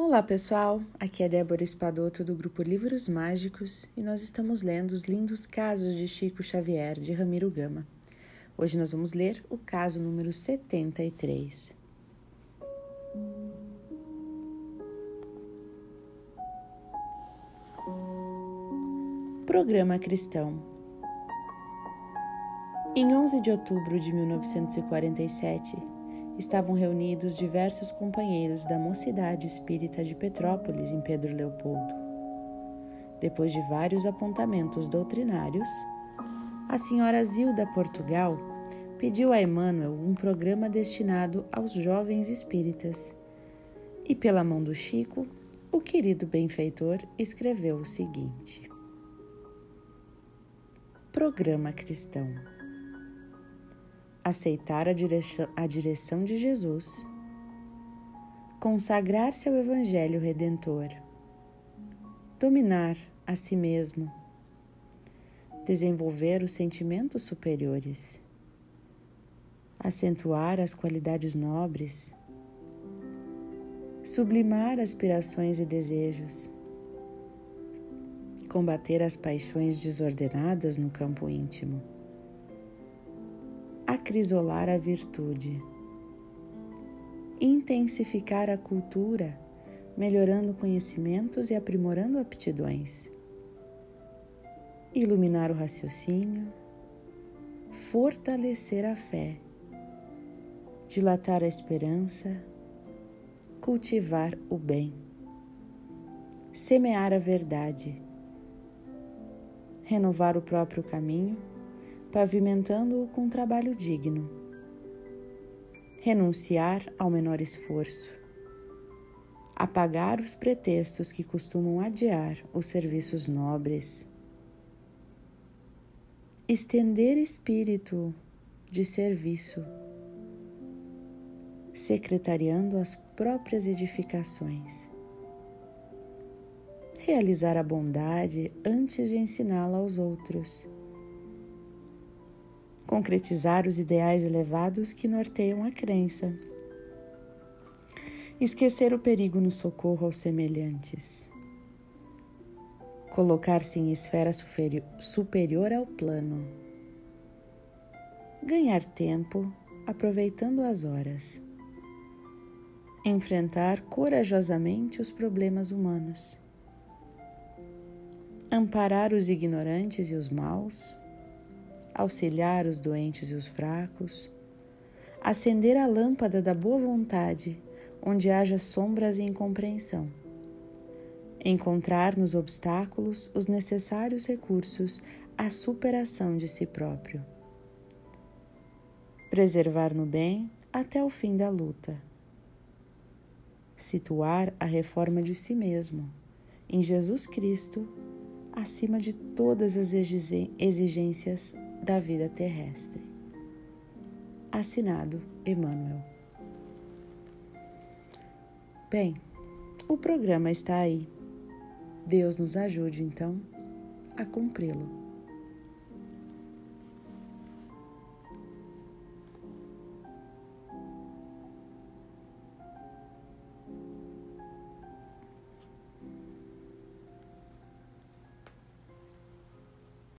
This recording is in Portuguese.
Olá pessoal, aqui é Débora Espadoto do grupo Livros Mágicos e nós estamos lendo os lindos casos de Chico Xavier de Ramiro Gama. Hoje nós vamos ler o caso número 73. Programa Cristão Em 11 de outubro de 1947, estavam reunidos diversos companheiros da Mocidade Espírita de Petrópolis, em Pedro Leopoldo. Depois de vários apontamentos doutrinários, a senhora Zilda Portugal pediu a Emmanuel um programa destinado aos jovens espíritas. E pela mão do Chico, o querido benfeitor escreveu o seguinte: Programa Cristão aceitar a direção, a direção de Jesus, consagrar-se ao Evangelho Redentor, dominar a si mesmo, desenvolver os sentimentos superiores, acentuar as qualidades nobres, sublimar aspirações e desejos, combater as paixões desordenadas no campo íntimo acrisolar a virtude, intensificar a cultura, melhorando conhecimentos e aprimorando aptidões, iluminar o raciocínio, fortalecer a fé, dilatar a esperança, cultivar o bem, semear a verdade, renovar o próprio caminho pavimentando-o com trabalho digno. Renunciar ao menor esforço. Apagar os pretextos que costumam adiar os serviços nobres. Estender espírito de serviço, secretariando as próprias edificações. Realizar a bondade antes de ensiná-la aos outros concretizar os ideais elevados que norteiam a crença, esquecer o perigo no socorro aos semelhantes, colocar-se em esfera superior ao plano, ganhar tempo aproveitando as horas, enfrentar corajosamente os problemas humanos, amparar os ignorantes e os maus auxiliar os doentes e os fracos, acender a lâmpada da boa vontade onde haja sombras e incompreensão, encontrar nos obstáculos os necessários recursos à superação de si próprio, preservar no bem até o fim da luta, situar a reforma de si mesmo em Jesus Cristo acima de todas as exigências da vida terrestre. Assinado Emmanuel. Bem, o programa está aí. Deus nos ajude então a cumpri-lo.